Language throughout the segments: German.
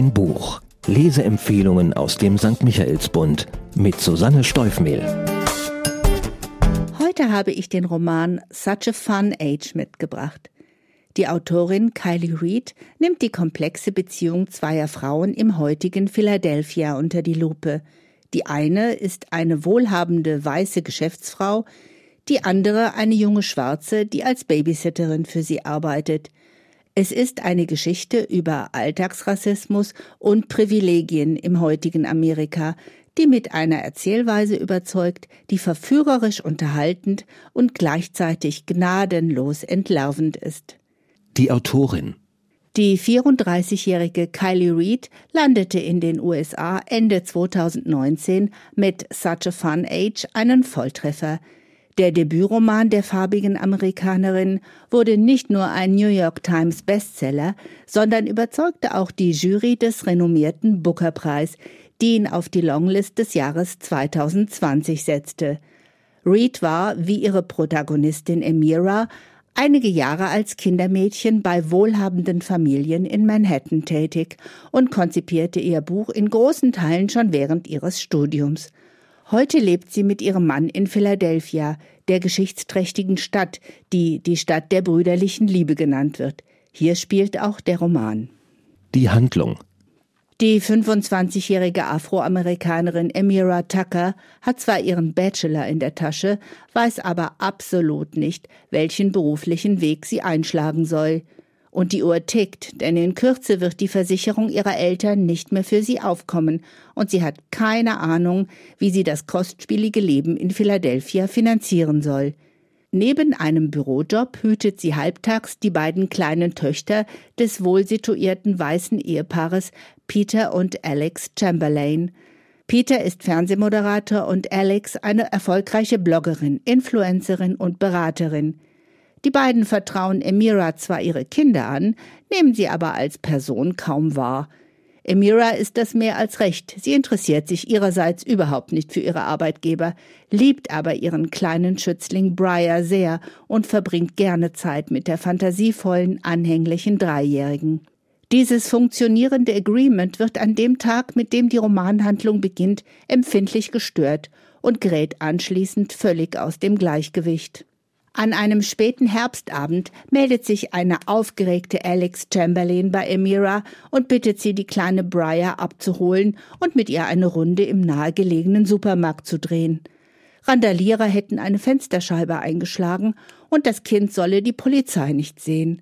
Ein Buch. Leseempfehlungen aus dem St. Michaelsbund mit Susanne Steufmehl. Heute habe ich den Roman Such a Fun Age mitgebracht. Die Autorin Kylie Reed nimmt die komplexe Beziehung zweier Frauen im heutigen Philadelphia unter die Lupe. Die eine ist eine wohlhabende weiße Geschäftsfrau, die andere eine junge Schwarze, die als Babysitterin für sie arbeitet. Es ist eine Geschichte über Alltagsrassismus und Privilegien im heutigen Amerika, die mit einer Erzählweise überzeugt, die verführerisch unterhaltend und gleichzeitig gnadenlos entlarvend ist. Die Autorin die 34-jährige Kylie Reed landete in den USA Ende 2019 mit Such a Fun Age einen Volltreffer. Der Debütroman der farbigen Amerikanerin wurde nicht nur ein New York Times Bestseller, sondern überzeugte auch die Jury des renommierten Booker-Preis, die ihn auf die Longlist des Jahres 2020 setzte. Reed war, wie ihre Protagonistin Emira, einige Jahre als Kindermädchen bei wohlhabenden Familien in Manhattan tätig und konzipierte ihr Buch in großen Teilen schon während ihres Studiums. Heute lebt sie mit ihrem Mann in Philadelphia, der geschichtsträchtigen Stadt, die die Stadt der brüderlichen Liebe genannt wird. Hier spielt auch der Roman. Die Handlung die 25-jährige Afroamerikanerin Emira Tucker hat zwar ihren Bachelor in der Tasche, weiß aber absolut nicht, welchen beruflichen Weg sie einschlagen soll. Und die Uhr tickt, denn in Kürze wird die Versicherung ihrer Eltern nicht mehr für sie aufkommen, und sie hat keine Ahnung, wie sie das kostspielige Leben in Philadelphia finanzieren soll. Neben einem Bürojob hütet sie halbtags die beiden kleinen Töchter des wohlsituierten weißen Ehepaares Peter und Alex Chamberlain. Peter ist Fernsehmoderator und Alex eine erfolgreiche Bloggerin, Influencerin und Beraterin. Die beiden vertrauen Emira zwar ihre Kinder an, nehmen sie aber als Person kaum wahr. Emira ist das mehr als recht. Sie interessiert sich ihrerseits überhaupt nicht für ihre Arbeitgeber, liebt aber ihren kleinen Schützling Briar sehr und verbringt gerne Zeit mit der fantasievollen, anhänglichen Dreijährigen. Dieses funktionierende Agreement wird an dem Tag, mit dem die Romanhandlung beginnt, empfindlich gestört und gerät anschließend völlig aus dem Gleichgewicht. An einem späten Herbstabend meldet sich eine aufgeregte Alex Chamberlain bei Emira und bittet sie, die kleine Briar abzuholen und mit ihr eine Runde im nahegelegenen Supermarkt zu drehen. Randalierer hätten eine Fensterscheibe eingeschlagen und das Kind solle die Polizei nicht sehen.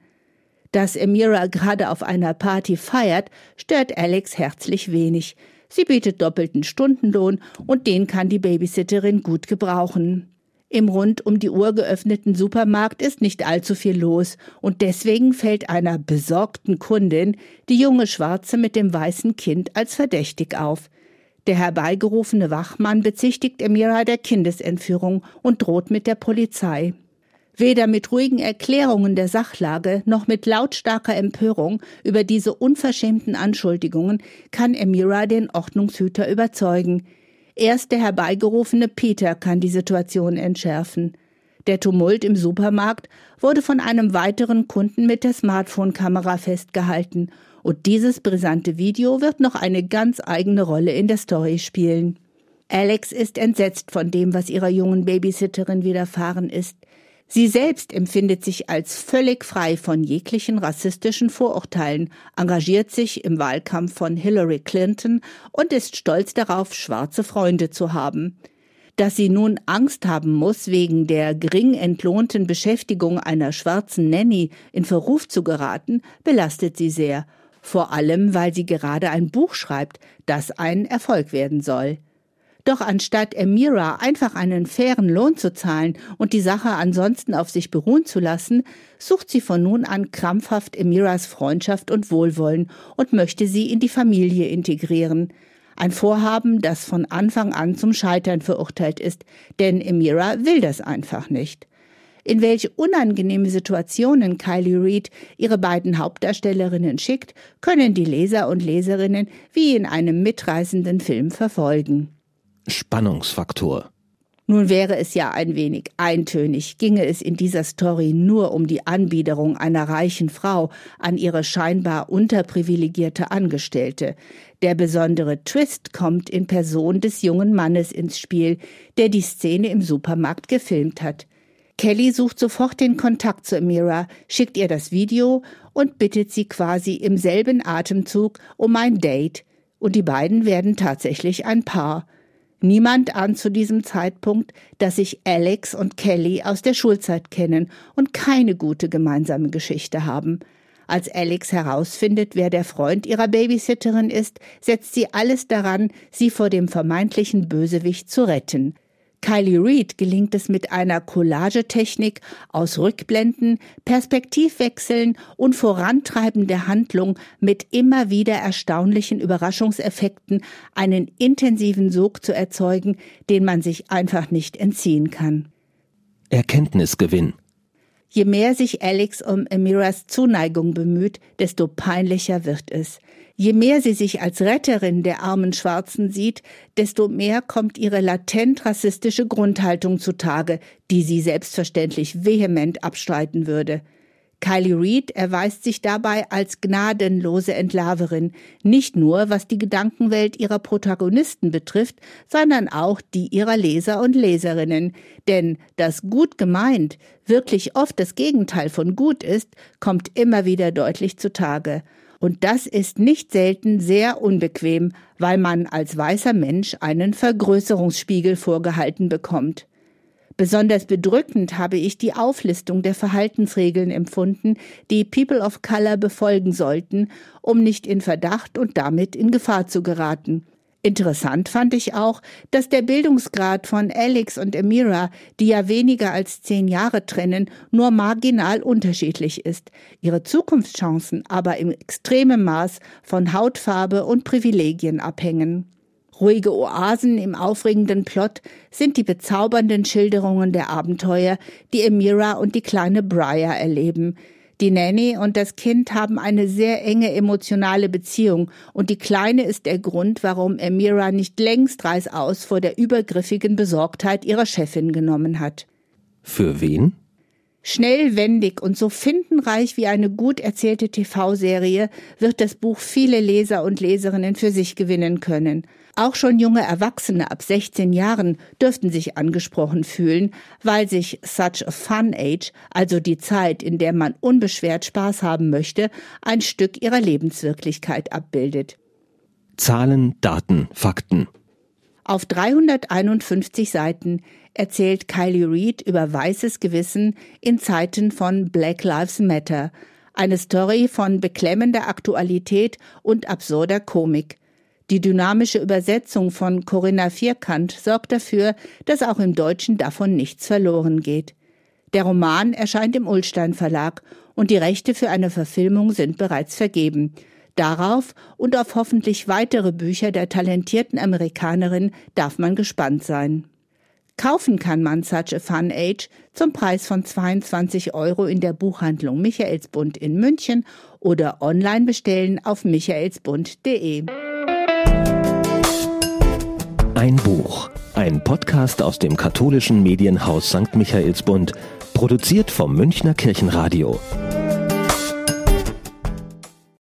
Dass Emira gerade auf einer Party feiert, stört Alex herzlich wenig. Sie bietet doppelten Stundenlohn und den kann die Babysitterin gut gebrauchen. Im rund um die Uhr geöffneten Supermarkt ist nicht allzu viel los und deswegen fällt einer besorgten Kundin die junge Schwarze mit dem weißen Kind als verdächtig auf. Der herbeigerufene Wachmann bezichtigt Emira der Kindesentführung und droht mit der Polizei. Weder mit ruhigen Erklärungen der Sachlage noch mit lautstarker Empörung über diese unverschämten Anschuldigungen kann Emira den Ordnungshüter überzeugen. Erst der herbeigerufene Peter kann die Situation entschärfen. Der Tumult im Supermarkt wurde von einem weiteren Kunden mit der Smartphone-Kamera festgehalten und dieses brisante Video wird noch eine ganz eigene Rolle in der Story spielen. Alex ist entsetzt von dem, was ihrer jungen Babysitterin widerfahren ist. Sie selbst empfindet sich als völlig frei von jeglichen rassistischen Vorurteilen, engagiert sich im Wahlkampf von Hillary Clinton und ist stolz darauf, schwarze Freunde zu haben. Dass sie nun Angst haben muss, wegen der gering entlohnten Beschäftigung einer schwarzen Nanny in Verruf zu geraten, belastet sie sehr, vor allem weil sie gerade ein Buch schreibt, das ein Erfolg werden soll. Doch anstatt Emira einfach einen fairen Lohn zu zahlen und die Sache ansonsten auf sich beruhen zu lassen, sucht sie von nun an krampfhaft Emiras Freundschaft und Wohlwollen und möchte sie in die Familie integrieren. Ein Vorhaben, das von Anfang an zum Scheitern verurteilt ist, denn Emira will das einfach nicht. In welche unangenehme Situationen Kylie Reed ihre beiden Hauptdarstellerinnen schickt, können die Leser und Leserinnen wie in einem mitreißenden Film verfolgen. Spannungsfaktor. Nun wäre es ja ein wenig eintönig, ginge es in dieser Story nur um die Anbiederung einer reichen Frau an ihre scheinbar unterprivilegierte Angestellte. Der besondere Twist kommt in Person des jungen Mannes ins Spiel, der die Szene im Supermarkt gefilmt hat. Kelly sucht sofort den Kontakt zu Amira, schickt ihr das Video und bittet sie quasi im selben Atemzug um ein Date. Und die beiden werden tatsächlich ein Paar. Niemand ahnt zu diesem Zeitpunkt, dass sich Alex und Kelly aus der Schulzeit kennen und keine gute gemeinsame Geschichte haben. Als Alex herausfindet, wer der Freund ihrer Babysitterin ist, setzt sie alles daran, sie vor dem vermeintlichen Bösewicht zu retten. Kylie Reed gelingt es mit einer Collagetechnik aus Rückblenden, Perspektivwechseln und Vorantreiben der Handlung mit immer wieder erstaunlichen Überraschungseffekten einen intensiven Sog zu erzeugen, den man sich einfach nicht entziehen kann. Erkenntnisgewinn. Je mehr sich Alex um Amiras Zuneigung bemüht, desto peinlicher wird es. Je mehr sie sich als Retterin der armen Schwarzen sieht, desto mehr kommt ihre latent rassistische Grundhaltung zutage, die sie selbstverständlich vehement abstreiten würde. Kylie Reed erweist sich dabei als gnadenlose Entlarverin, nicht nur was die Gedankenwelt ihrer Protagonisten betrifft, sondern auch die ihrer Leser und Leserinnen. Denn das gut gemeint wirklich oft das Gegenteil von gut ist, kommt immer wieder deutlich zutage. Und das ist nicht selten sehr unbequem, weil man als weißer Mensch einen Vergrößerungsspiegel vorgehalten bekommt. Besonders bedrückend habe ich die Auflistung der Verhaltensregeln empfunden, die People of Color befolgen sollten, um nicht in Verdacht und damit in Gefahr zu geraten. Interessant fand ich auch, dass der Bildungsgrad von Alex und Amira, die ja weniger als zehn Jahre trennen, nur marginal unterschiedlich ist, ihre Zukunftschancen aber im extremen Maß von Hautfarbe und Privilegien abhängen. Ruhige Oasen im aufregenden Plot sind die bezaubernden Schilderungen der Abenteuer, die Amira und die kleine Briar erleben, die Nanny und das Kind haben eine sehr enge emotionale Beziehung und die Kleine ist der Grund, warum Amira nicht längst reißaus vor der übergriffigen Besorgtheit ihrer Chefin genommen hat. Für wen? Schnell, wendig und so findenreich wie eine gut erzählte TV-Serie wird das Buch viele Leser und Leserinnen für sich gewinnen können. Auch schon junge Erwachsene ab 16 Jahren dürften sich angesprochen fühlen, weil sich Such a Fun Age, also die Zeit, in der man unbeschwert Spaß haben möchte, ein Stück ihrer Lebenswirklichkeit abbildet. Zahlen, Daten, Fakten. Auf 351 Seiten erzählt Kylie Reed über weißes Gewissen in Zeiten von Black Lives Matter, eine Story von beklemmender Aktualität und absurder Komik. Die dynamische Übersetzung von Corinna Vierkant sorgt dafür, dass auch im Deutschen davon nichts verloren geht. Der Roman erscheint im Ullstein Verlag und die Rechte für eine Verfilmung sind bereits vergeben. Darauf und auf hoffentlich weitere Bücher der talentierten Amerikanerin darf man gespannt sein. Kaufen kann man Such a Fun Age zum Preis von 22 Euro in der Buchhandlung Michaelsbund in München oder online bestellen auf michaelsbund.de. Ein Buch. Ein Podcast aus dem katholischen Medienhaus St. Michaelsbund, produziert vom Münchner Kirchenradio.